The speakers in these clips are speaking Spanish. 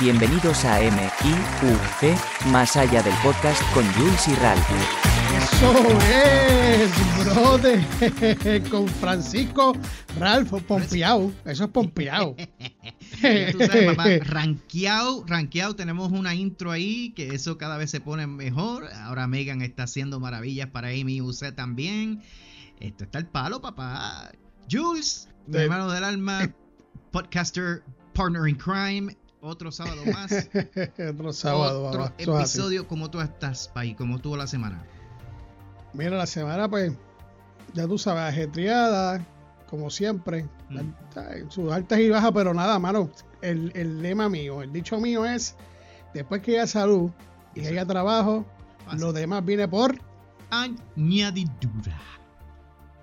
Bienvenidos a M.I.U.C. Más allá del podcast con Jules y Ralph. Eso es, brother, con Francisco Ralph Pompeado. Eso es Pompeado. Ya tú sabes, papá, rankeado, rankeado, tenemos una intro ahí, que eso cada vez se pone mejor. Ahora Megan está haciendo maravillas para Amy UC también. Esto está el palo, papá. Jules, mi De- hermano del alma, podcaster, partner in crime, otro sábado más. Otro sábado, otro episodio. ¿Cómo tú estás, Pai? ¿Cómo estuvo la semana? Mira, la semana, pues, ya tú sabes, ajetreada, como siempre. Mm. Sus altas y bajas, pero nada, mano. El, el lema mío, el dicho mío es: después que haya salud y Eso. haya trabajo, lo demás viene por Añadidura.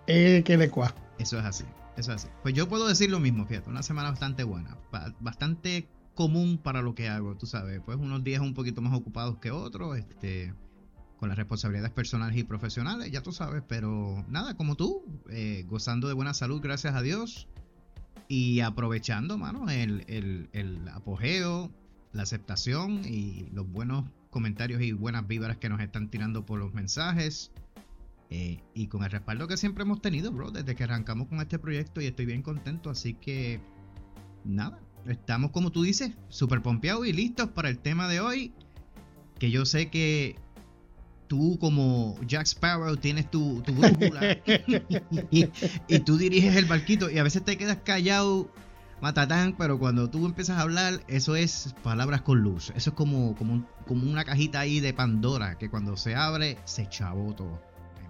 el que le cua. Eso es así, eso es así. Pues yo puedo decir lo mismo, fíjate, una semana bastante buena, ba- bastante común para lo que hago, tú sabes, pues unos días un poquito más ocupados que otros, este, con las responsabilidades personales y profesionales, ya tú sabes, pero nada, como tú, eh, gozando de buena salud, gracias a Dios, y aprovechando, mano, el, el, el apogeo, la aceptación y los buenos comentarios y buenas vibras que nos están tirando por los mensajes. Eh, y con el respaldo que siempre hemos tenido, bro, desde que arrancamos con este proyecto y estoy bien contento, así que nada, estamos como tú dices, súper pompeados y listos para el tema de hoy, que yo sé que tú como Jack Sparrow tienes tu, tu brújula y, y tú diriges el barquito y a veces te quedas callado, matatán, pero cuando tú empiezas a hablar, eso es palabras con luz, eso es como, como, como una cajita ahí de Pandora, que cuando se abre, se chavó todo.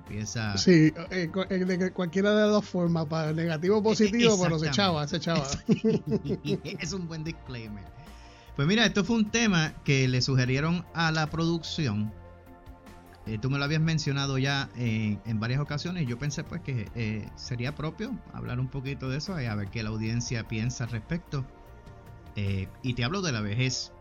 Empieza... Sí, eh, eh, de que cualquiera de las dos formas, para negativo o positivo, pero se echaba, se echaba. es un buen disclaimer. Pues mira, esto fue un tema que le sugirieron a la producción. Eh, tú me lo habías mencionado ya en, en varias ocasiones. y Yo pensé pues que eh, sería propio hablar un poquito de eso y a ver qué la audiencia piensa al respecto. Eh, y te hablo de la vejez.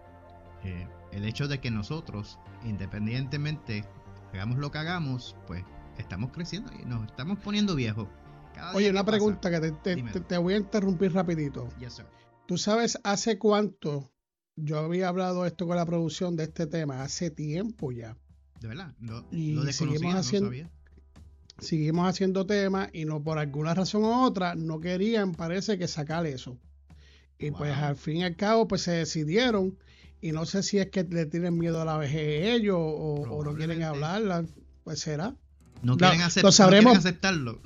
Eh, el hecho de que nosotros, independientemente, hagamos lo que hagamos, pues estamos creciendo y nos estamos poniendo viejos. Cada Oye, una pasa- pregunta que te, te- te- voy a interrumpir rapidito. Yes, sir. ¿Tú sabes hace cuánto yo había hablado esto con la producción de este tema? Hace tiempo ya. De verdad, no, Y lo desconocía, seguimos no haciendo- sabía. Seguimos haciendo temas y no por alguna razón u otra no querían, parece que sacar eso. Y pues al fin y al cabo pues se decidieron y no sé si es que le tienen miedo a la vejez ellos o, o no quieren hablarla, pues será. No quieren, lo no sabremos. quieren aceptarlo.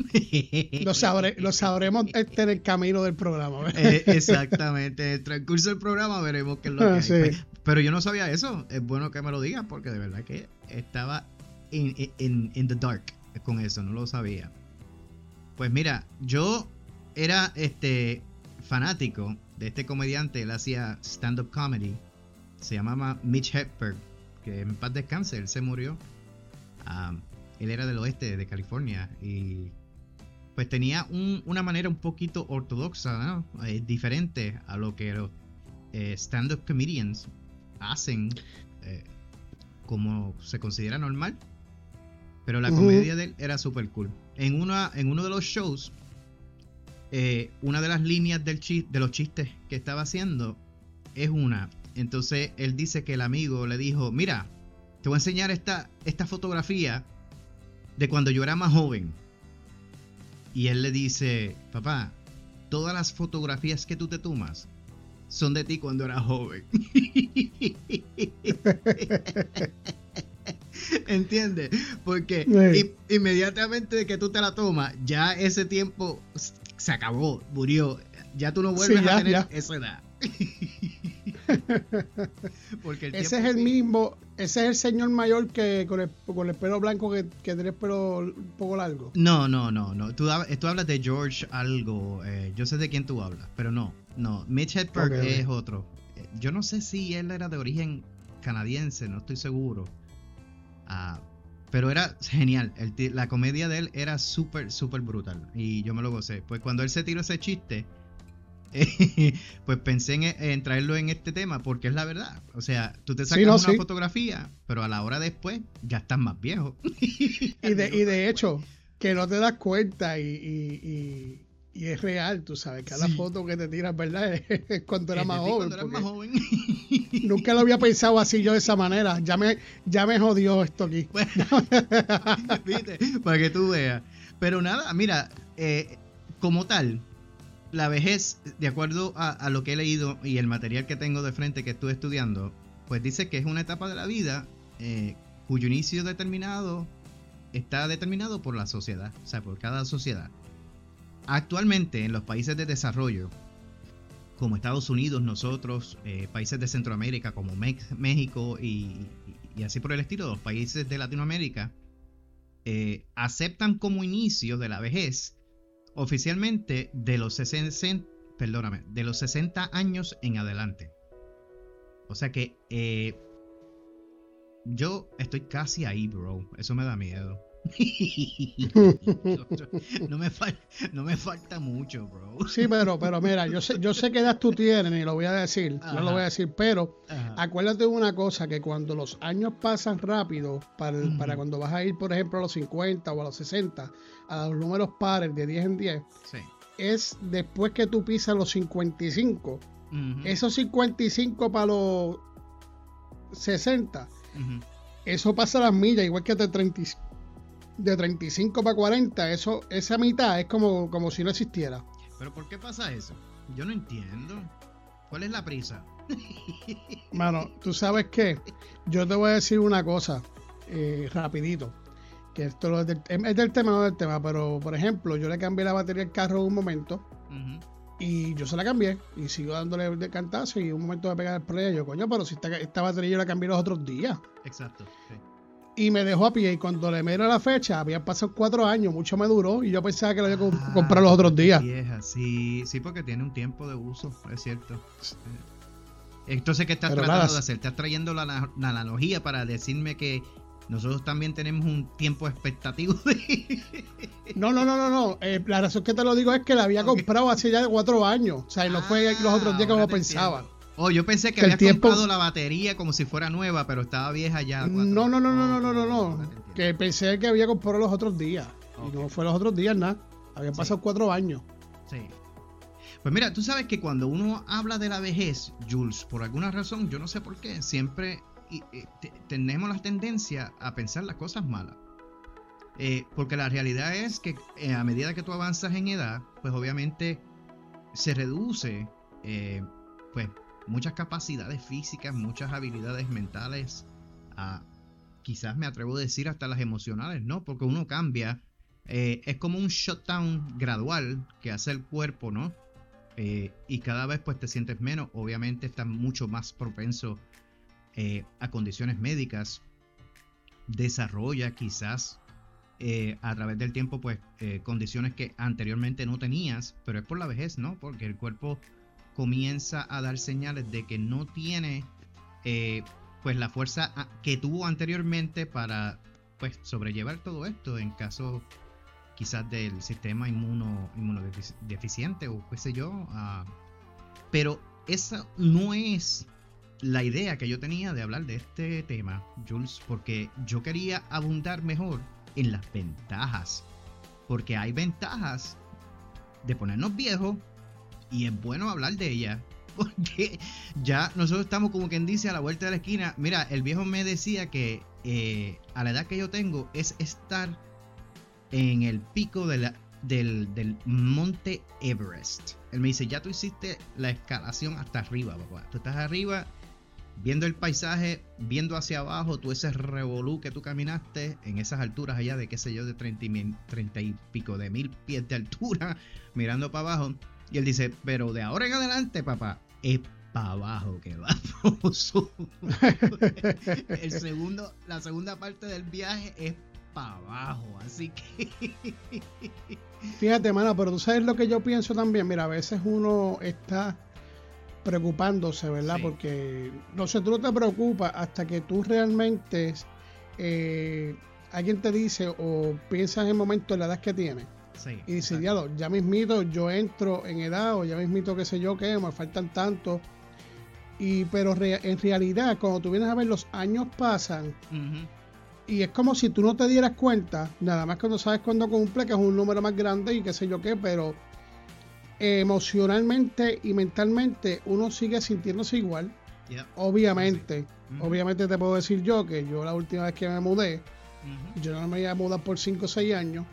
Lo, sabre- lo sabremos este en el camino del programa. Eh, exactamente, en el transcurso del programa veremos qué es lo que Ah, hay. sí. Pues, Pero yo no sabía eso. Es bueno que me lo digan porque de verdad que estaba in, in- in the dark con eso, no lo sabía. Pues mira, yo era este fanático de este comediante, él hacía stand-up comedy. Se llamaba Mitch Hedberg, que en paz descanse, él se murió. Ah, él era del oeste de California y pues tenía un- una manera un poquito ortodoxa, ¿no? Eh, diferente a lo que los eh, stand-up comedians hacen eh, como se considera normal. Pero la comedia de él era super cool. En, una, en uno de los shows, una de las líneas del chi- de los chistes que estaba haciendo es una. Entonces él dice que el amigo le dijo, mira, te voy a enseñar esta, esta fotografía de cuando yo era más joven. Y él le dice, papá, todas las fotografías que tú te tomas son de ti cuando eras joven. ¿Entiendes? Porque Sí. inmediatamente que tú te la tomas, ya ese tiempo se acabó, murió. Ya tú no vuelves Sí, ya, a tener ya. esa edad. Porque el Ese es el mismo, ese es el señor mayor que con el, con el pelo blanco que, que tiene el pelo un poco largo. No, no, no, no. Tú, hab- tú hablas de George algo. eh, yo sé de quién tú hablas, pero no. No, Mitch Hedberg es otro. Eh, Yo no sé si él era de origen canadiense, no estoy seguro. Ah, pero era genial. El la comedia de él era súper, súper brutal. Y yo me lo gocé. Pues cuando él se tiró ese chiste, pues pensé en, en traerlo en este tema porque es la verdad. O sea, tú te sacas no, una sí. fotografía, pero a la hora después ya estás más viejo. Y de, y de hecho, que no te das cuenta y, y, y- Y es real, tú sabes, cada foto que te tiras, ¿verdad? Es cuando era más joven. Cuando eras más joven. Nunca lo había pensado así yo de esa manera. Ya me, ya me jodió esto aquí. ¿Viste? Para que tú veas. Pero nada, mira, eh, como tal, la vejez, de acuerdo a, lo que he leído y el material que tengo de frente que estuve estudiando, pues dice que es una etapa de la vida eh, cuyo inicio determinado está determinado por la sociedad, o sea, por cada sociedad. Actualmente en los países de desarrollo, como Estados Unidos, nosotros, eh, países de Centroamérica como México y, así por el estilo, los países de Latinoamérica, eh, aceptan como inicio de la vejez oficialmente de los 60, perdóname, de los 60 años en adelante. O sea que eh, yo estoy casi ahí, bro. Eso me da miedo. no, me no me falta mucho, bro. Sí, pero, pero mira, yo sé, yo sé qué edad tú tienes y lo voy a decir, no lo voy a decir, pero acuérdate de una cosa, que cuando los años pasan rápido, para, para cuando vas a ir, por ejemplo, a los 50 o a los 60, a los números pares de 10 en 10, es después que tú pisas los 55. Esos 55 para los 60, eso pasa las millas, igual que de 35 de 35 para 40, eso, esa mitad es como, como si no existiera. Pero ¿por qué pasa eso? Yo no entiendo. ¿Cuál es la prisa? Mano, tú sabes qué, yo te voy a decir una cosa, eh, rapidito, que esto es del, es del, tema, no del tema, pero por ejemplo, yo le cambié la batería al carro en un momento y yo se la cambié y sigo dándole de cantazo y en un momento de pegar el play, yo, coño, pero si esta, esta batería yo la cambié los otros días. Exacto. Sí y me dejó a pie. Y cuando le miro la fecha, había pasado cuatro años, mucho me duró. Y yo pensaba que lo había ah, comprado los otros días. Vieja, sí, sí, porque tiene un tiempo de uso, es cierto. Entonces, ¿qué estás tratando de hacer? ¿Estás trayendo la, analogía para decirme que nosotros también tenemos un tiempo expectativo de... No, no, no, no, no. Eh, la razón que te lo digo es que la había comprado hace ya cuatro años. O sea, y no fue los otros días como pensaba. Oh, yo pensé que, había comprado la batería como si fuera nueva, pero estaba vieja ya. No, no, no, no, no, no, no, no. Que pensé que había comprado los otros días. Y no fue los otros días, nada. Habían pasado cuatro años. Sí. Pues mira, tú sabes que cuando uno habla de la vejez, Jules, por alguna razón, yo no sé por qué, siempre tenemos la tendencia a pensar las cosas malas. Eh, porque la realidad es que eh, a medida que tú avanzas en edad, pues obviamente se reduce, eh, pues muchas capacidades físicas, muchas habilidades mentales, quizás me atrevo a decir hasta las emocionales, ¿no? Porque uno cambia, eh, es como un shutdown gradual que hace el cuerpo, ¿no? Eh, y cada vez pues te sientes menos, obviamente estás mucho más propenso eh, a condiciones médicas, desarrolla quizás a través del tiempo pues condiciones que anteriormente no tenías, pero es por la vejez, ¿no? Porque el cuerpo comienza a dar señales de que no tiene eh, pues la fuerza que tuvo anteriormente para pues sobrellevar todo esto en caso quizás del sistema inmuno, inmunodeficiente o qué sé yo. Ah, pero esa no es la idea que yo tenía de hablar de este tema, Jules, porque yo quería abundar mejor en las ventajas. Porque hay ventajas de ponernos viejos y es bueno hablar de ella. Porque ya nosotros estamos como quien dice a la vuelta de la esquina. Mira, el viejo me decía que eh, a la edad que yo tengo es estar en el pico de la, del, del, monte Everest. Él me dice, ya tú hiciste la escalación hasta arriba, papá. Tú estás arriba viendo el paisaje, viendo hacia abajo, tú ese revolú que tú caminaste en esas alturas allá de qué sé yo, de 30 y, 30 y pico de mil pies de altura, mirando para abajo. Y él dice, pero de ahora en adelante, papá, es para abajo que vamos. El segundo, la segunda parte del viaje es para abajo, así que... Fíjate, mano, pero tú sabes lo que yo pienso también. Mira, a veces uno está preocupándose, ¿verdad? Porque no sé, tú no te preocupas hasta que tú realmente eh, alguien te dice o piensas en el momento de la edad que tienes y dice, diablo, ya mismito yo entro en edad o ya mismito qué sé yo qué, me faltan tantos. Y, pero en realidad, cuando tú vienes a ver, los años pasan y es como si tú no te dieras cuenta, nada más cuando sabes cuándo cumple, que es un número más grande y qué sé yo qué, pero emocionalmente y mentalmente uno sigue sintiéndose igual. Obviamente, obviamente te puedo decir yo que yo la última vez que me mudé, yo no me iba a mudar por 5 o 6 años.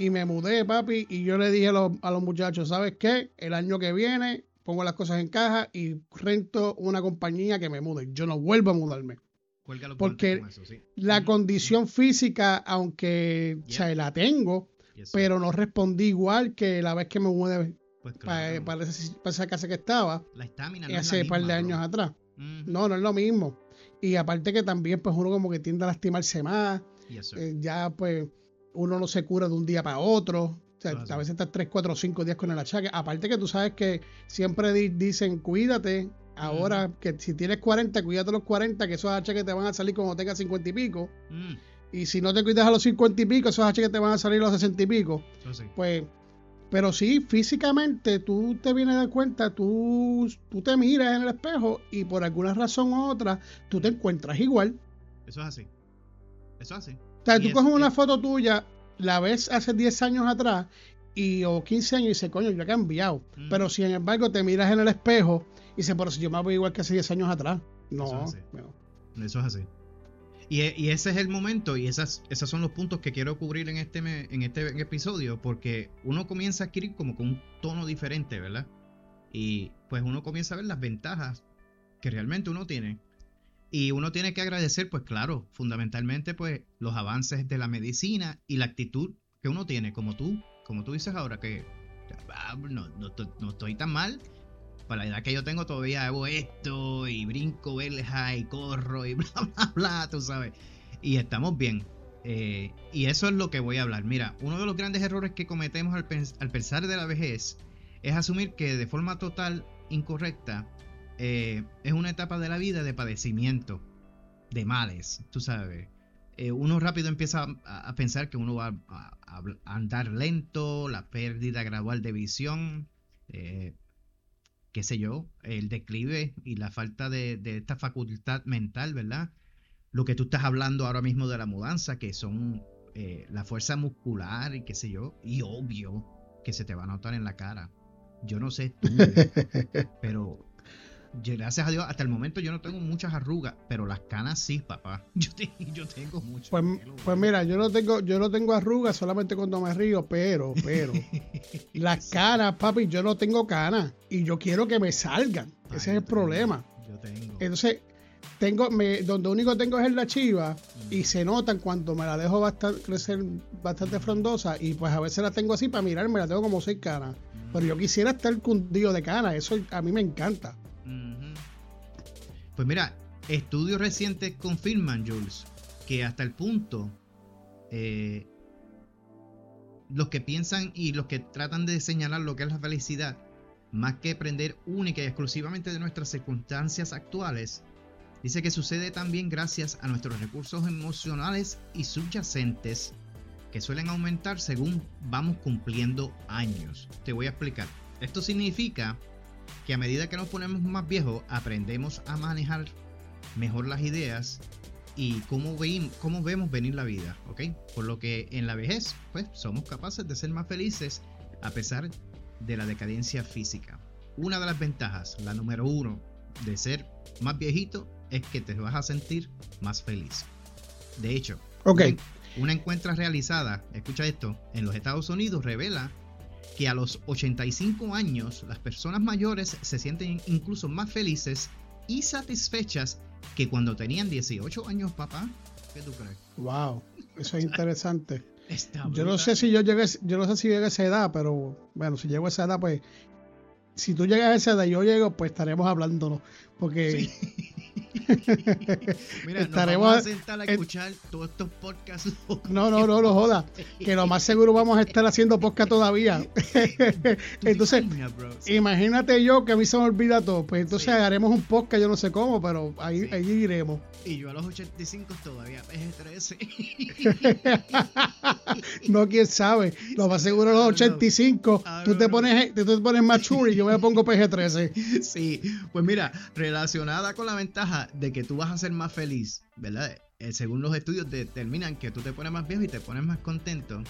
Y me mudé, papi, y yo le dije a los, a los muchachos, ¿sabes qué? El año que viene pongo las cosas en caja y rento una compañía que me mude. Yo no vuelvo a mudarme. Porque la condición física, aunque la tengo, pero no respondí igual que la vez que me mudé pues para, esa, casa que estaba. La estamina hace un par de años atrás. No, no es lo mismo. Y aparte que también pues uno como que tiende a lastimarse más. Eh, ya pues uno no se cura de un día para otro. O sea, a veces estás 3, 4, 5 días con el achaque. Aparte que tú sabes que siempre dicen cuídate. Ahora que si tienes 40, cuídate los 40, que esos achaques te van a salir cuando tengas 50 y pico. Mm. Y si no te cuidas a los 50 y pico, esos achaques te van a salir a los 60 y pico. Pues pero sí, físicamente tú te vienes a dar cuenta, tú, tú te miras en el espejo y por alguna razón u otra tú te encuentras igual. Eso es así. Eso es así. O sea, tú coges una foto tuya, la ves hace 10 años atrás y, o 15 años y dices, coño, yo he cambiado. Pero sin embargo te miras en el espejo y dices, pero si yo me veo igual que hace 10 años atrás. No, Eso es así. Eso es así. Y, ese es el momento y esas, esos son los puntos que quiero cubrir en este, en este episodio porque uno comienza a adquirir como con un tono diferente, ¿verdad? Y pues uno comienza a ver las ventajas que realmente uno tiene. Y uno tiene que agradecer, pues claro, fundamentalmente pues los avances de la medicina y la actitud que uno tiene, como tú, como tú dices ahora, que ah, no, no estoy tan mal, para la edad que yo tengo todavía hago esto y brinco verja y corro y bla, bla, bla, tú sabes. Y estamos bien. Eh, y eso es lo que voy a hablar. Mira, uno de los grandes errores que cometemos al, pensar de la vejez es asumir que de forma total incorrecta eh, es una etapa de la vida de padecimiento, de males, tú sabes. Eh, uno rápido empieza a, pensar que uno va a, andar lento, la pérdida gradual de visión, qué sé yo, el declive y la falta de, esta facultad mental, ¿verdad? Lo que tú estás hablando ahora mismo de la mudanza, que son eh, la fuerza muscular y qué sé yo, y obvio que se te va a notar en la cara. Yo no sé tú, pero gracias a Dios, hasta el momento yo no tengo muchas arrugas, pero las canas sí, papá. Yo, tengo muchas. Pues, pues, mira, yo no tengo, yo no tengo arrugas solamente cuando me río, pero, pero, las canas, papi, yo no tengo canas y yo quiero que me salgan. Ese es el problema. Yo tengo. Entonces, tengo, me, donde único tengo es en la chiva y mm. se notan cuando me la dejo bastante, crecer bastante frondosa y pues a veces la tengo así para mirar, me la tengo como seis canas. Pero yo quisiera estar cundido de canas, eso a mí me encanta. Pues mira, estudios recientes confirman, Jules, que hasta el punto eh, los que piensan y los que tratan de señalar lo que es la felicidad, más que aprender única y exclusivamente de nuestras circunstancias actuales, dice que sucede también gracias a nuestros recursos emocionales y subyacentes que suelen aumentar según vamos cumpliendo años. Te voy a explicar. Esto significa que a medida que nos ponemos más viejos aprendemos a manejar mejor las ideas y cómo, cómo vemos venir la vida, ¿ok? Por lo que en la vejez, pues somos capaces de ser más felices a pesar de la decadencia física. Una de las ventajas, la número uno, de ser más viejito es que te vas a sentir más feliz. De hecho, okay. una encuesta realizada, escucha esto, en los Estados Unidos revela que a los 85 años las personas mayores se sienten incluso más felices y satisfechas que cuando tenían 18 años, papá. ¿Qué tú crees? Wow, eso es interesante. yo no sé si yo llegué, yo no sé si llegué a esa edad, pero bueno, si llego a esa edad, pues si tú llegas a esa edad y yo llego, pues estaremos hablándonos. Porque Mira, estaremos vamos a sentar a escuchar todos estos podcasts. No, no, no, no joda. Que lo más seguro vamos a estar haciendo podcast todavía. entonces, imagínate yo que a mí se me olvida todo. Pues entonces haremos un podcast, yo no sé cómo, pero ahí, ahí iremos. Y yo a los 85 todavía PG-13. no, quién sabe. Lo más seguro a los 85. tú, te pones, tú te pones mature y yo me pongo PG-13. Sí, pues mira, relacionada con la ventaja de que tú vas a ser más feliz, ¿verdad? Eh, según los estudios determinan que tú te pones más viejo y te pones más contento.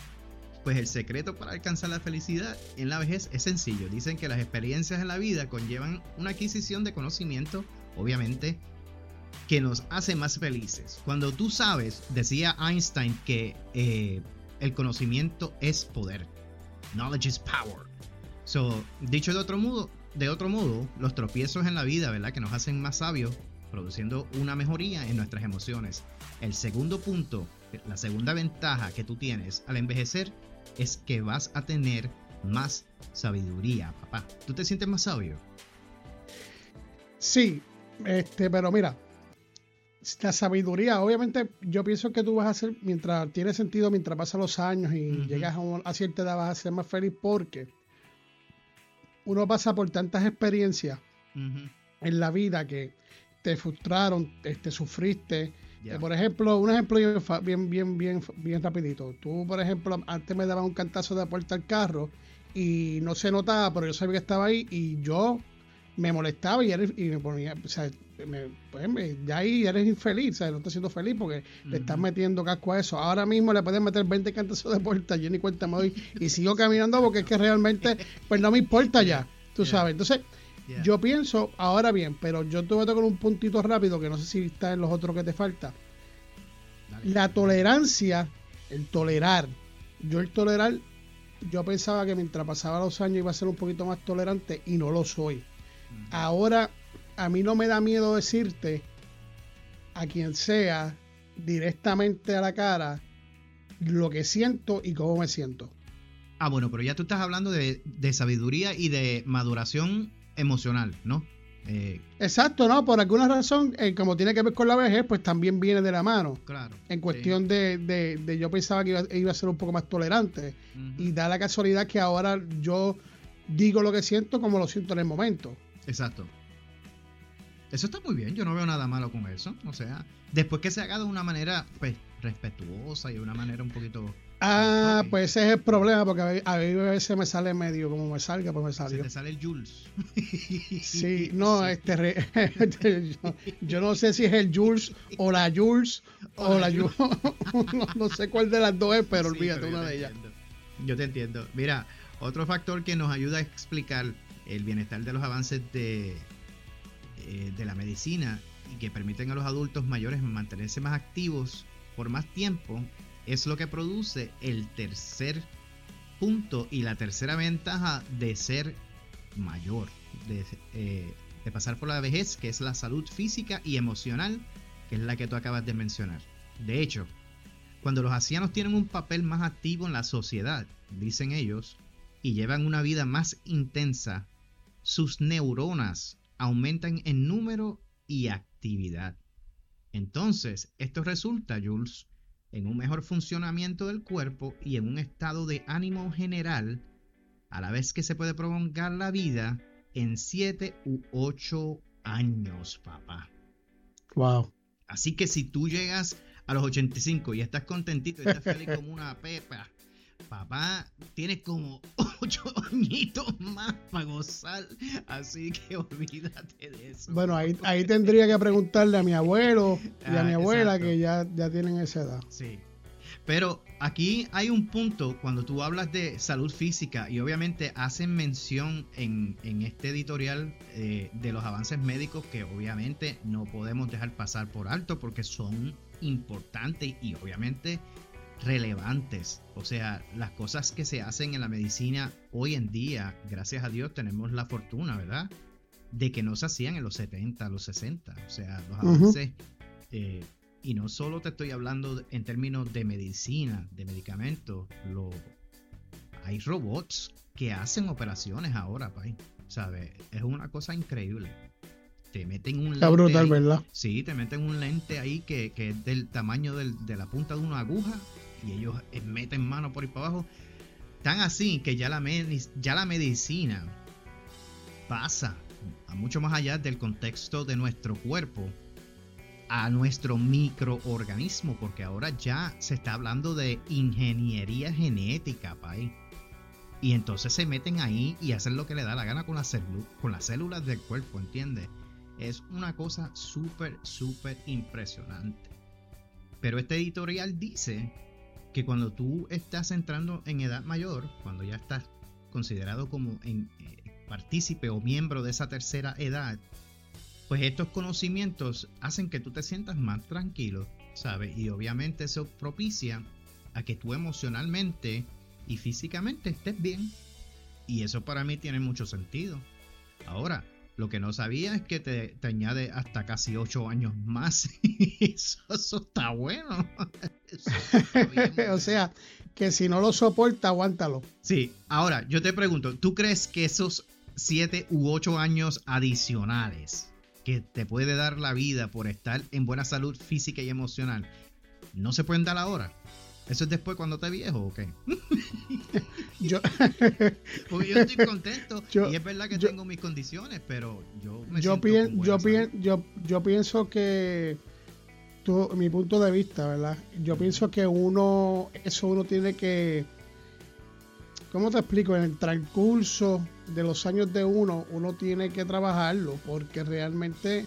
Pues el secreto para alcanzar la felicidad en la vejez es sencillo. Dicen que las experiencias en la vida conllevan una adquisición de conocimiento, obviamente, que nos hace más felices. Cuando tú sabes, decía Einstein, que eh, el conocimiento es poder. Knowledge is power. So, dicho de otro modo, de otro modo, los tropiezos en la vida, ¿verdad? Que nos hacen más sabios, produciendo una mejoría en nuestras emociones. El segundo punto, la segunda ventaja que tú tienes al envejecer es que vas a tener más sabiduría, papá. ¿Tú te sientes más sabio? Sí, este, pero mira, la sabiduría, obviamente yo pienso que tú vas a ser, mientras tiene sentido, mientras pasan los años y llegas a, cierta edad, vas a ser más feliz porque uno pasa por tantas experiencias en la vida que te frustraron, te, este, sufriste, por ejemplo, un ejemplo bien, bien, bien, bien rapidito. Tú, por ejemplo, antes me dabas un cantazo de puerta al carro y no se notaba, pero yo sabía que estaba ahí y yo me molestaba y, me ponía, o sea, pues, ya ahí eres infeliz, ¿sabes? no estás siendo feliz porque le estás metiendo casco a eso. Ahora mismo le puedes meter 20 cantazos de puerta, yo ni cuenta me doy y sigo caminando porque es que realmente, pues no me importa ya, tú sabes. Entonces, yo pienso, ahora bien, pero yo te voy a tocar un puntito rápido que no sé si está en los otros que te falta. La tolerancia, el tolerar. Yo el tolerar, yo pensaba que mientras pasaba los años iba a ser un poquito más tolerante y no lo soy. Ahora, a mí no me da miedo decirte a quien sea directamente a la cara lo que siento y cómo me siento. Ah, bueno, pero ya tú estás hablando de, de sabiduría y de maduración emocional, ¿no? Eh, Exacto, ¿no? Por alguna razón, eh, como tiene que ver con la vejez, pues también viene de la mano. Claro. En cuestión de, de, yo pensaba que iba, a ser un poco más tolerante. Y da la casualidad que ahora yo digo lo que siento como lo siento en el momento. Exacto. Eso está muy bien, yo no veo nada malo con eso. O sea, después que se haga de una manera, pues, respetuosa y de una manera un poquito Ah, pues ese es el problema, porque a veces me sale medio como me salga, pues me sale. Se te sale el Jules. Sí, no, este, yo, no sé si es el Jules o la Jules o, la, Jules. no, sé cuál de las dos es, pero olvídate una de ellas. Yo te entiendo. Mira, otro factor que nos ayuda a explicar el bienestar de los avances de, eh, de la medicina y que permiten a los adultos mayores mantenerse más activos por más tiempo es lo que produce el tercer punto y la tercera ventaja de ser mayor, eh, de, pasar por la vejez, que es la salud física y emocional, que es la que tú acabas de mencionar. De hecho, cuando los ancianos tienen un papel más activo en la sociedad, dicen ellos, y llevan una vida más intensa, sus neuronas aumentan en número y actividad. Entonces, esto resulta, Jules, en un mejor funcionamiento del cuerpo y en un estado de ánimo general, a la vez que se puede prolongar la vida en 7 u 8 años, papá. Wow. Así que si tú llegas a los 85 y estás contentito y estás feliz como una pepa, papá, tienes como ocho añitos más para gozar, así que olvídate de eso. Bueno, ahí, ahí tendría que preguntarle a mi abuelo y a mi ah, abuela que ya, ya tienen esa edad. Sí. Pero aquí hay un punto cuando tú hablas de salud física y obviamente hacen mención en, este editorial eh, de los avances médicos que obviamente no podemos dejar pasar por alto porque son importantes y obviamente relevantes. O sea, las cosas que se hacen en la medicina hoy en día, gracias a Dios, tenemos la fortuna, ¿verdad? De que no se hacían en los 70, los 60. O sea, los avances. Eh, y no solo te estoy hablando en términos de medicina, de medicamentos. Lo, hay robots que hacen operaciones ahora. ¿Sabes? Es una cosa increíble. Te meten un lente. brutal, ¿verdad? Sí, te meten un lente ahí que, que es del tamaño de la punta de una aguja y ellos eh, meten mano por ahí para abajo. Tan así que ya la, ya la medicina pasa a mucho más allá del contexto de nuestro cuerpo a nuestro microorganismo, porque ahora ya se está hablando de ingeniería genética, pay. Y entonces se meten ahí y hacen lo que le da la gana con, las con las células del cuerpo, ¿entiendes? Es una cosa súper, súper impresionante. Pero este editorial dice que cuando tú estás entrando en edad mayor, cuando ya estás considerado como en, eh, partícipe o miembro de esa tercera edad, pues estos conocimientos hacen que tú te sientas más tranquilo, ¿sabes? Y obviamente eso propicia a que tú emocionalmente y físicamente estés bien. Y eso para mí tiene mucho sentido. Ahora, lo que no sabía es que te, añade hasta casi 8 años más. eso, eso, está bueno. o sea, que si no lo soporta, aguántalo. Sí, ahora yo te pregunto, ¿tú crees que esos 7 u 8 años adicionales que te puede dar la vida por estar en buena salud física y emocional, no se pueden dar ahora? ¿Eso es después cuando te viejo o qué? yo, Porque yo estoy contento y es verdad que tengo mis condiciones, pero yo me yo, yo, yo, yo pienso que mi punto de vista, ¿verdad? Yo pienso que uno, eso uno tiene que, ¿cómo te explico? En el transcurso de los años de uno, uno tiene que trabajarlo, porque realmente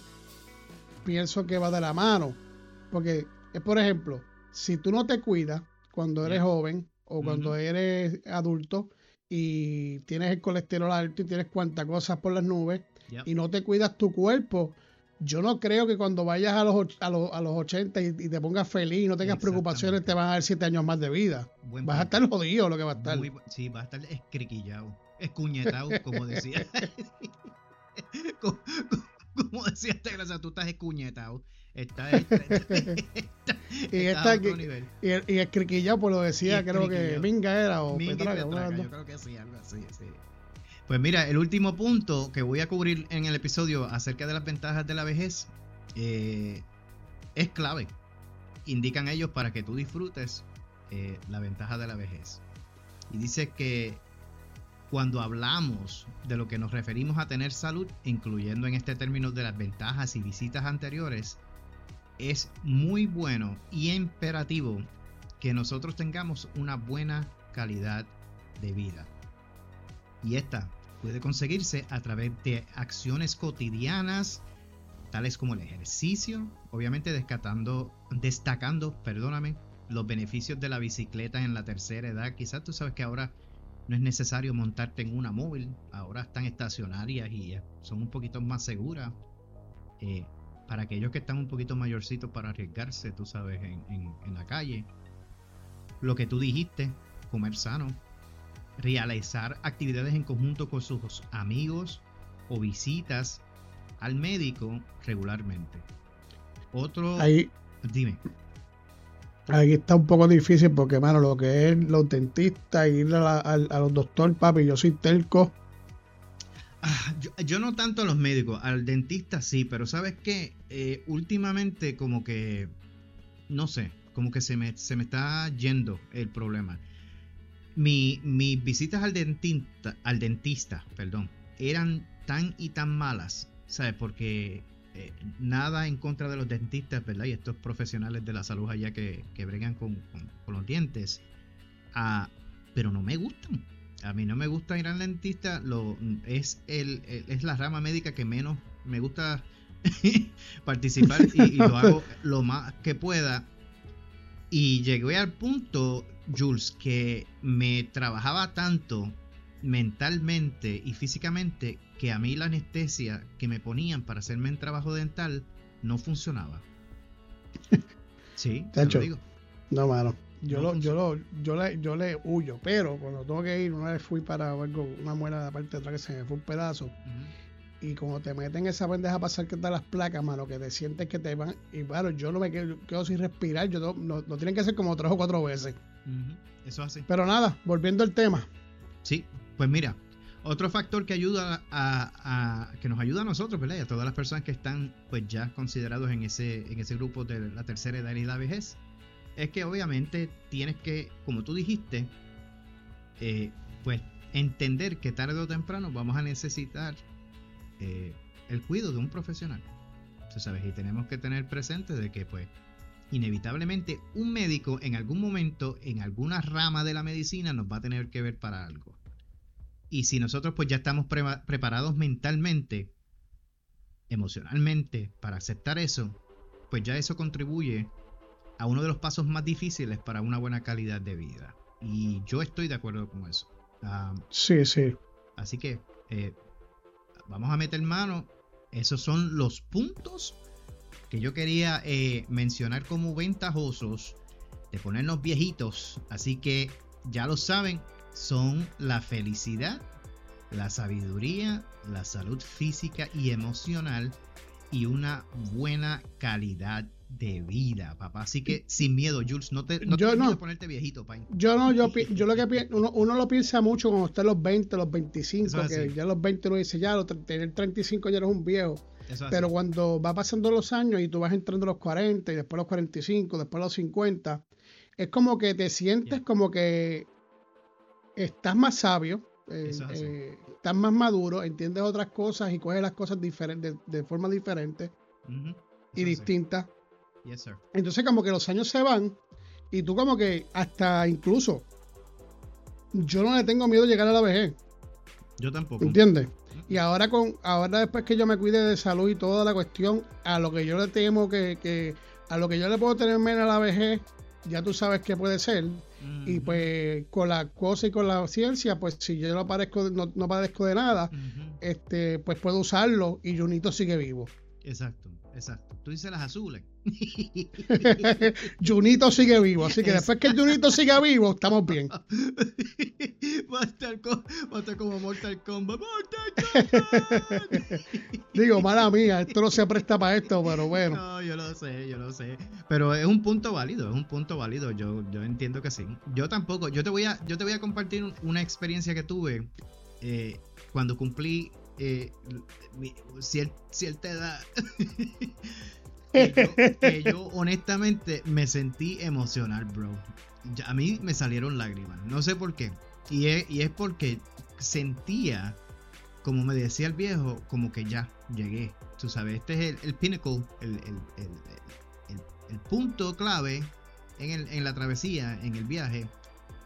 pienso que va de la mano. Porque, por ejemplo, si tú no te cuidas cuando eres joven o cuando eres adulto y tienes el colesterol alto y tienes cuantas cosas por las nubes y no te cuidas tu cuerpo, yo no creo que cuando vayas a los, a los, a los 80 y, te pongas feliz y no tengas preocupaciones, te van a dar 7 años más de vida. vas a estar jodido lo que va a estar. sí, va a estar escriquillado, escuñetado, como decía. como, como, decía este gracia, tú estás escuñetado. Está, y, está nivel. y, y escriquillado, pues lo decía, creo que Minga era o Petraca, yo creo que sí, algo así, sí. Pues mira, el último punto que voy a cubrir en el episodio acerca de las ventajas de la vejez eh, es clave. Indican ellos para que tú disfrutes eh, la ventaja de la vejez. Y dice que cuando hablamos de lo que nos referimos a tener salud, incluyendo en este término de las ventajas y visitas anteriores, es muy bueno y imperativo que nosotros tengamos una buena calidad de vida. Y esta puede conseguirse a través de acciones cotidianas, tales como el ejercicio, obviamente destacando, destacando, perdóname, los beneficios de la bicicleta en la tercera edad. Quizás tú sabes que ahora no es necesario montarte en una móvil, ahora están estacionarias y son un poquito más seguras. Eh, para aquellos que están un poquito mayorcitos para arriesgarse, tú sabes, en, en la calle. Lo que tú dijiste, comer sano, realizar actividades en conjunto con sus amigos o visitas al médico regularmente. Otro... Ahí, dime. Ahí está un poco difícil porque, mano, lo que es los dentistas, ir a, los doctores, papi, yo soy telco. Ah, yo, no tanto a los médicos, al dentista sí, pero ¿sabes qué? Eh, últimamente como que, no sé, como que se me, se me está yendo el problema mi, mis visitas al dentista, al dentista, perdón, eran tan y tan malas, ¿sabes? Porque eh, nada en contra de los dentistas, ¿verdad? Y estos profesionales de la salud allá que, que bregan con, los dientes, ah, pero no me gustan. A mí no me gusta ir al dentista, lo, es, el, es la rama médica que menos me gusta participar y, lo hago lo más que pueda. Y llegué al punto Jules, que me trabajaba tanto mentalmente y físicamente que a mí la anestesia que me ponían para hacerme el trabajo dental no funcionaba. Sí, te lo digo. No, mano. Yo, lo, yo, lo, yo, le, yo le huyo, pero cuando tengo que ir, una vez fui para algo, una muela de la parte de atrás que se me fue un pedazo. Y como te meten esa pendeja a pasar que te las placas, mano, que te sientes que te van. Y claro, yo no me quedo, quedo sin respirar. Yo no, no, no, tienen que ser como tres o cuatro veces. Eso así. Pero nada, volviendo al tema. Sí, pues mira, otro factor que ayuda a, que nos ayuda a nosotros, ¿verdad? Y a todas las personas que están pues ya considerados en ese, en ese grupo de la tercera edad y la vejez, es que obviamente tienes que, como tú dijiste, eh, pues entender que tarde o temprano vamos a necesitar eh, el cuidado de un profesional. ¿sabes? Y tenemos que tener presente de que pues inevitablemente un médico en algún momento, en alguna rama de la medicina, nos va a tener que ver para algo. Y si nosotros pues ya estamos preparados mentalmente, emocionalmente, para aceptar eso, pues ya eso contribuye a uno de los pasos más difíciles para una buena calidad de vida. Y yo estoy de acuerdo con eso. sí, sí. Así que eh, vamos a meter mano. Esos son los puntos que yo quería eh, mencionar como ventajosos de ponernos viejitos. Así que ya lo saben, son la felicidad, la sabiduría, la salud física y emocional y una buena calidad de vida, papá. Así que sin miedo, Jules, no te, no yo no. ponerte viejito, pa. Yo no, yo, yo lo que pienso, uno, uno, lo piensa mucho cuando está en los 20, los 25, que ya los 20 uno dice, ya, tener 35 ya eres un viejo. Pero cuando va pasando los años y tú vas entrando a los 40 y después los 45, después los 50, es como que te sientes como que estás más sabio, eh, eh, estás más maduro, entiendes otras cosas y coges las cosas diferentes, de, forma diferente y distinta. Entonces como que los años se van y tú como que hasta incluso yo no le tengo miedo a llegar a la vejez. Yo tampoco. ¿Entiendes? Y ahora con ahora después que yo me cuide de salud y toda la cuestión, a lo que yo le temo que, que a lo que yo le puedo tener menos a la vejez, ya tú sabes qué puede ser. Y pues con la cosa y con la ciencia, pues si yo no padezco, no, no padezco de nada, este, pues puedo usarlo y Junito sigue vivo. Exacto, exacto. Tú dices las azules. Junito sigue vivo, así que después que Junito siga vivo, estamos bien. Va a estar, como Mortal Kombat. ¡Mortal Kombat! Digo, mala mía, esto no se presta para esto, pero bueno. No, yo lo sé, yo lo sé. Pero es un punto válido, es un punto válido. Yo, yo entiendo que sí. Yo tampoco. Yo te voy a, yo te voy a compartir una experiencia que tuve eh, cuando cumplí eh, cierta edad. que, yo, honestamente me sentí emocional, bro. a mí me salieron lágrimas, no sé por qué. Y es, y es porque sentía, como me decía el viejo, como que ya llegué. Tú sabes, este es el, el pinnacle, el, el, punto clave en, en, la travesía, en el viaje,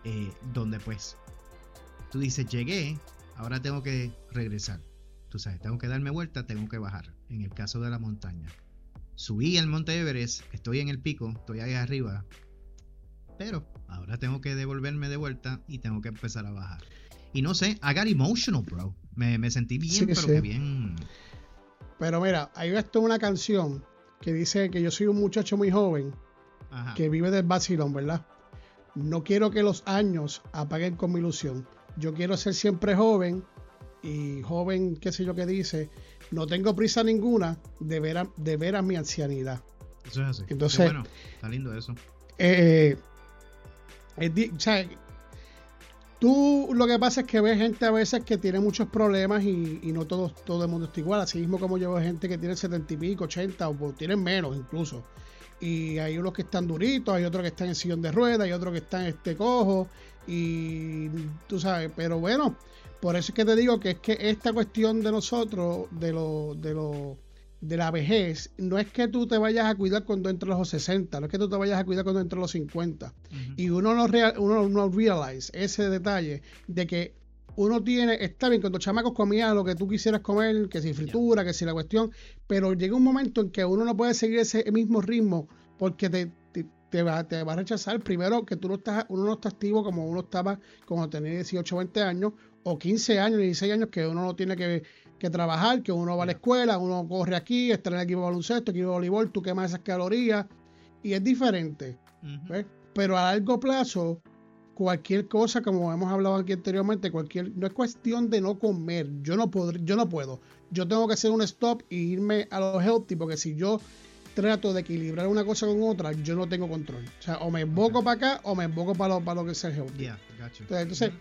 eh, donde pues tú dices, llegué, ahora tengo que regresar. Tú sabes, tengo que darme vuelta, tengo que bajar. En el caso de la montaña subí al monte Everest, estoy en el pico, estoy ahí arriba, pero ahora tengo que devolverme de vuelta y tengo que empezar a bajar. Y no sé, I got emotional, bro. Me, sentí bien, pero que bien. Pero mira, ahí esto una canción que dice que yo soy un muchacho muy joven que vive del vacilón, ¿verdad? No quiero que los años apaguen con mi ilusión. Yo quiero ser siempre joven y joven, qué sé yo qué dice, no tengo prisa ninguna de ver a, de ver a mi ancianidad. Eso es así. Entonces, bueno, está lindo eso. Eh, o sea, tú lo que pasa es que ves gente a veces que tiene muchos problemas y, no todo, todo el mundo está igual. Así mismo como yo veo gente que tiene 70 y pico, 80 o tienen menos incluso. Y hay unos que están duritos, hay otros que están en sillón de ruedas, hay otros que están este cojo. Y tú sabes, pero bueno, por eso es que te digo que es que esta cuestión de nosotros, de lo, de lo, de la vejez, no es que tú te vayas a cuidar cuando entre los 60, no es que tú te vayas a cuidar cuando entre los 50. Y uno no, real, uno no realize ese detalle de que uno tiene, está bien, cuando chamacos comían lo que tú quisieras comer, que si fritura, que si la cuestión, pero llega un momento en que uno no puede seguir ese mismo ritmo porque te, te, va, te va a rechazar. Primero, que tú no estás, uno no está activo como uno estaba cuando tenía 18 o 20 años, o 15 años, 16 años que uno no tiene que, trabajar, que uno va a la escuela, uno corre aquí, está en el equipo de baloncesto, equipo de voleibol, tú quemas esas calorías y es diferente. Pero a largo plazo, cualquier cosa, como hemos hablado aquí anteriormente, cualquier, no es cuestión de no comer. Yo no, puedo, yo no puedo. Yo tengo que hacer un stop y irme a lo healthy, porque si yo trato de equilibrar una cosa con otra, yo no tengo control. O sea, o me emboco para acá o me emboco para lo, para lo que es el healthy. entonces,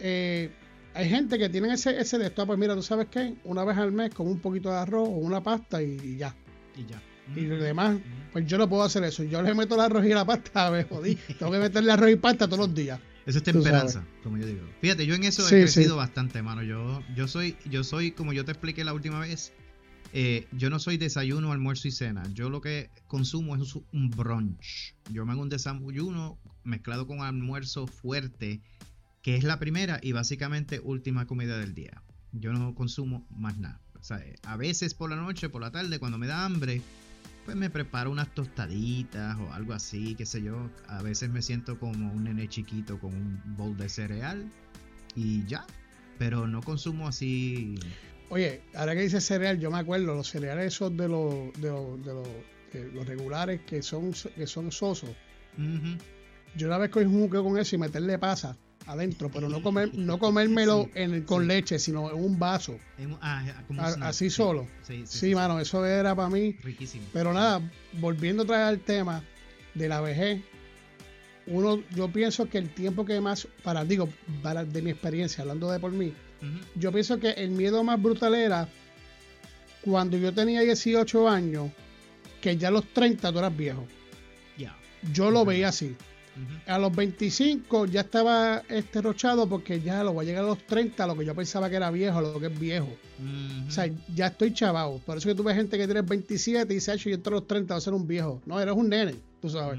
eh, hay gente que tiene ese, ese de esto, pues mira, tú sabes qué, una vez al mes con un poquito de arroz o una pasta y, ya. Y ya. Y lo demás, pues yo no puedo hacer eso. Yo le meto el arroz y la pasta, me jodí. Tengo que meterle arroz y pasta todos los días. Eso es temperanza, como yo digo. Fíjate, yo en eso he crecido bastante, mano. Yo, yo soy, yo soy, como yo te expliqué la última vez, eh, yo no soy desayuno, almuerzo y cena. Yo lo que consumo es un brunch. Yo me hago un desayuno mezclado con almuerzo fuerte que es la primera y básicamente última comida del día. Yo no consumo más nada. O sea, a veces por la noche, por la tarde, cuando me da hambre, pues me preparo unas tostaditas o algo así, qué sé yo. A veces me siento como un nene chiquito con un bowl de cereal y ya. Pero no consumo así. Oye, ahora que dice cereal, yo me acuerdo, los cereales esos de los, de los, de los, los regulares que son, que son sosos. Yo una vez cogí un jugo con eso y meterle pasa adentro, pero no comer, no comérmelo en, con leche, sino en un vaso. Ah, así solo. Sí, mano, eso era para mí. Riquísimo. Pero nada, volviendo a traer el tema de la vejez, uno, yo pienso que el tiempo que más, para, digo, para, de mi experiencia, hablando de por mí, yo pienso que el miedo más brutal era cuando yo tenía 18 años, que ya a los 30 tú eras viejo. Yo lo veía así. A los 25 ya estaba este rochado porque ya lo voy a llegar a los 30, lo que yo pensaba que era viejo, lo que es viejo. O sea, ya estoy chavado. Por eso que tú ves gente que tiene 27 y dice, yo entro a los 30 va a ser un viejo. No, eres un nene, tú sabes.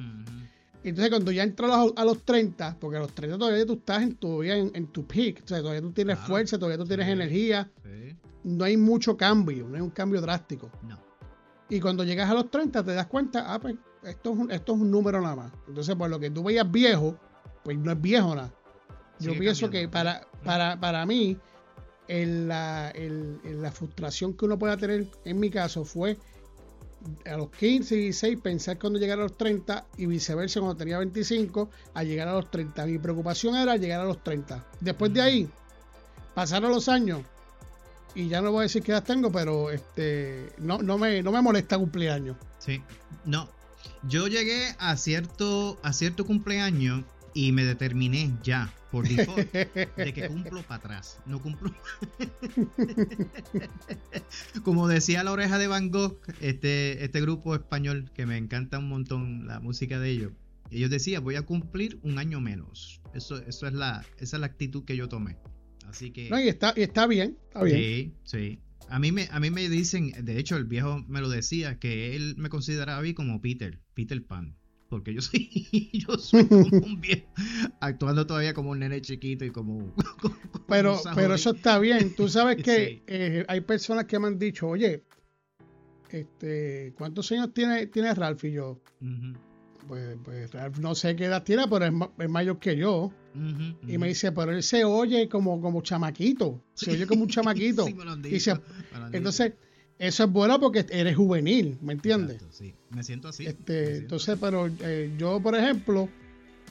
Entonces, cuando ya entro a los, 30, porque a los 30 todavía tú estás en, todavía en, tu peak, o sea, todavía tú tienes fuerza, todavía tú tienes energía. No hay mucho cambio, no hay un cambio drástico. No. Y cuando llegas a los 30 te das cuenta, ah, pues esto es un, esto es un número nada más. Entonces, por lo que tú veías viejo, pues no es viejo nada. Yo pienso que para, para, para mí, la, la frustración que uno pueda tener, en mi caso, fue a los 15 y 16 pensar cuando llegara a los 30 y viceversa cuando tenía 25 a llegar a los 30. Mi preocupación era llegar a los 30. Después de ahí, pasaron los años y ya no voy a decir qué edad tengo, pero este no, no, me, no me molesta cumplir años. Sí, no, yo llegué a cierto, a cierto cumpleaños y me determiné ya, por default, de que cumplo para atrás. No cumplo. Como decía la oreja de Van Gogh, este, este grupo español que me encanta un montón la música de ellos. Ellos decían, voy a cumplir un año menos. Eso, eso es la, esa es la actitud que yo tomé. Así que. No, y está, y está bien, está bien. Sí, sí. A mí, me, a mí me dicen, de hecho el viejo me lo decía, que él me consideraba a mí como Peter, Peter Pan. Porque yo soy, yo soy como un viejo, actuando todavía como un nene chiquito y como... pero, pero eso está bien. Tú sabes que eh, hay personas que me han dicho, oye, este, ¿cuántos años tiene, tiene Ralph y yo? pues, pues no sé qué edad tiene, pero es, mayor que yo. Y me dice, pero él se oye como, como chamaquito. Se oye como un chamaquito. entonces, eso es bueno porque eres juvenil, ¿me entiendes? sí, me siento así. Este, Entonces, pero eh, yo, por ejemplo,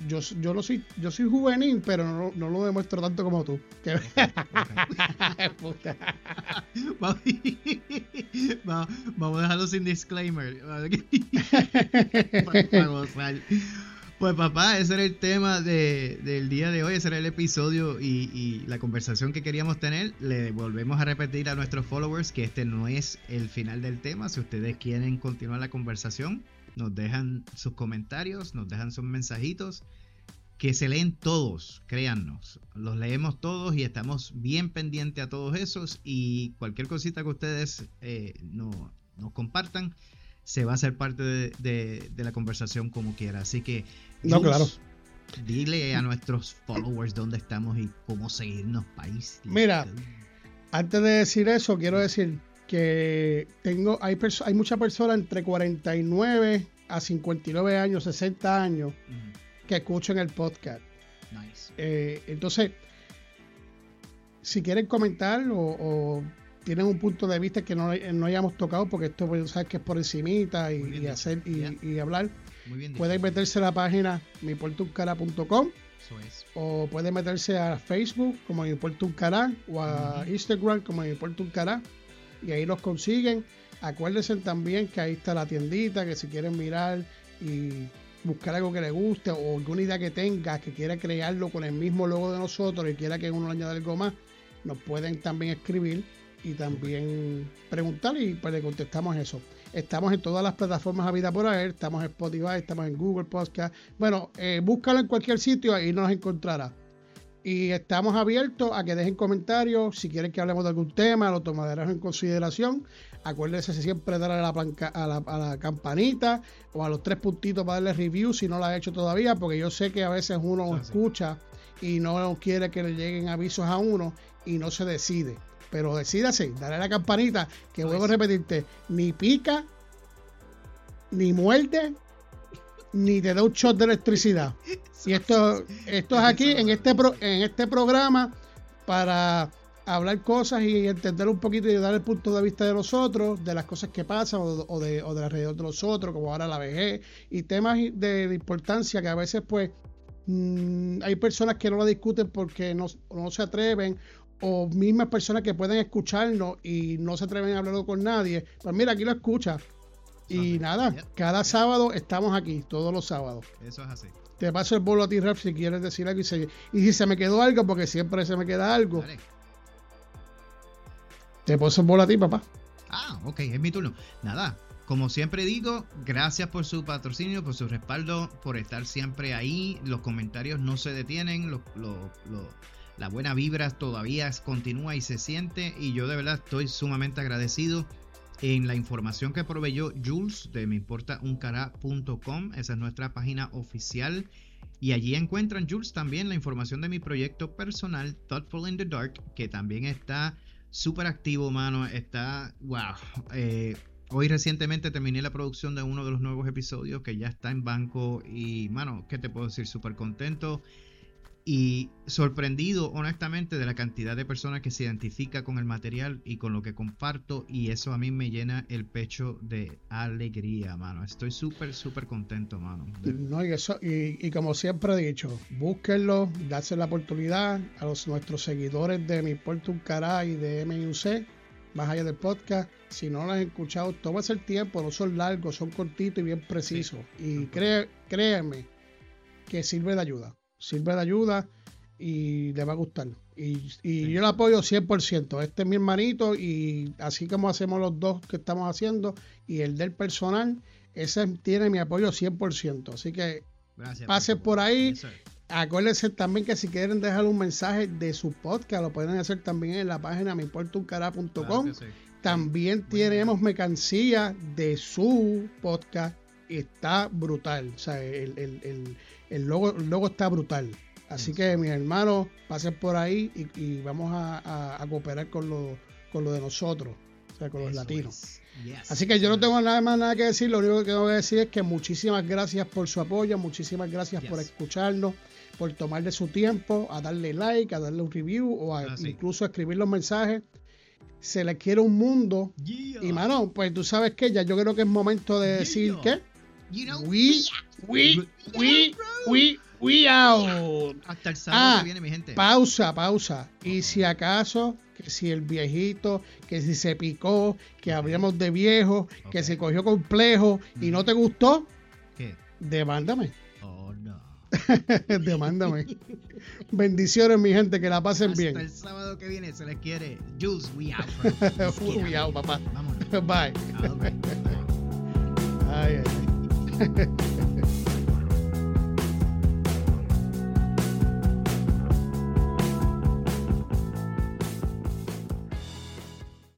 yo, yo, lo soy, yo soy juvenil, pero no, no lo demuestro tanto como tú. Vamos a dejarlo sin disclaimer. Pues papá, ese era el tema de, del día de hoy, ese era el episodio y, la conversación que queríamos tener. Le volvemos a repetir a nuestros followers que este no es el final del tema. Si ustedes quieren continuar la conversación, nos dejan sus comentarios, nos dejan sus mensajitos, que se leen todos, créannos, los leemos todos y estamos bien pendientes a todos esos y cualquier cosita que ustedes eh, no, nos compartan, se va a hacer parte de, la conversación como quiera. Así que, no, claro. dile a nuestros followers dónde estamos y cómo seguirnos, país. Mira, antes de decir eso, quiero decir que tengo, hay, hay muchas personas entre 49 a 59 años, 60 años, que escuchan el podcast. Eh, entonces, si quieren comentar o, tienen un punto de vista que no, hayamos tocado, porque esto pues, sabes que es por encimita y, hacer y, hablar, pueden meterse a la página mipuertouncara.com o pueden meterse a Facebook como mi o a Instagram como mi y ahí los consiguen. Acuérdense también que ahí está la tiendita, que si quieren mirar y buscar algo que le guste o alguna idea que tenga, que quiera crearlo con el mismo logo de nosotros y quiera que uno le añada algo más, nos pueden también escribir y también preguntar y pues le contestamos eso. Estamos en todas las plataformas a vida por ahí, estamos en Spotify, estamos en Google Podcast. Bueno, eh, búscalo en cualquier sitio y nos encontrará. Y estamos abiertos a que dejen comentarios. Si quieren que hablemos de algún tema, lo tomaremos en consideración. Acuérdense siempre darle a la, a, la, a la, campanita o a los tres puntitos para darle review si no lo ha hecho todavía, porque yo sé que a veces uno escucha y no quiere que le lleguen avisos a uno y no se decide. Pero decídase, dale a la campanita, que vuelvo a repetirte, ni pica ni muerde, ni te da un shot de electricidad. Y esto, esto es aquí en este, pro, en este programa para hablar cosas y entender un poquito y dar el punto de vista de los otros, de las cosas que pasan o, de, o de alrededor de los otros, como ahora la vejez, y temas de, importancia que a veces pues mm, hay personas que no la discuten porque no, no, se atreven, o mismas personas que pueden escucharnos y no se atreven a hablarlo con nadie. Pues mira, aquí lo escucha. Y nada, cada sábado estamos aquí, todos los sábados. Eso es así. Te paso el bolo a ti, Ref, si quieres decir algo. Y, y si se me quedó algo, porque siempre se me queda algo. Te paso el bolo a ti, papá. Ah, ok, es mi turno. Nada, como siempre digo, gracias por su patrocinio, por su respaldo, por estar siempre ahí. Los comentarios no se detienen, la buena vibra todavía continúa y se siente. Y yo de verdad estoy sumamente agradecido en la información que proveyó Jules de meimportauncara.com. Esa es nuestra página oficial. Y allí encuentran, Jules, también la información de mi proyecto personal, Thoughtful in the Dark, que también está súper activo, mano. Está, wow. Eh, hoy recientemente terminé la producción de uno de los nuevos episodios que ya está en banco y, mano, ¿qué te puedo decir? Súper contento y sorprendido honestamente de la cantidad de personas que se identifica con el material y con lo que comparto y eso a mí me llena el pecho de alegría, mano. Estoy súper, súper contento, mano. No, y, eso, y, como siempre he dicho, búsquenlo, darse la oportunidad a los, nuestros seguidores de Mi Puerto Un Cará y de MUC, más allá del podcast. Si no lo han escuchado, tómese el tiempo, no son largos, son cortitos y bien precisos. y créeme que sirve de ayuda sirve de ayuda y le va a gustar. Y, yo lo apoyo 100%. Este es mi hermanito y así como hacemos los dos que estamos haciendo y el del personal, ese tiene mi apoyo 100%. Así que pase por ahí. Acuérdense también que si quieren dejar un mensaje de su podcast, lo pueden hacer también en la página meimportuncara.com. También tenemos mercancía de su podcast. Está brutal. O sea, el, el el logo, está brutal. Así que mis hermanos, pasen por ahí y, vamos a, cooperar con lo, con lo de nosotros, o sea, con los latinos. Así que yo no tengo nada más nada que decir, lo único que tengo que decir es que muchísimas gracias por su apoyo, muchísimas gracias por escucharnos, por tomarle su tiempo, a darle like, a darle un review o a incluso a escribir los mensajes. Se les quiere un mundo. Y mano, pues tú sabes que ya yo creo que es momento de decir que we, we, we, we, we out. Hasta el sábado ah, viene, mi gente. Pausa, pausa. Y si acaso, que si el viejito, que si se picó, que hablamos de viejo, que se cogió complejo y no te gustó, ¿qué? Demándame. Demándame. Bendiciones, mi gente, que la pasen Hasta bien. el sábado que viene se les quiere. Jules, we out. we out, papá. Vámonos. Bye. Okay. ay, ay.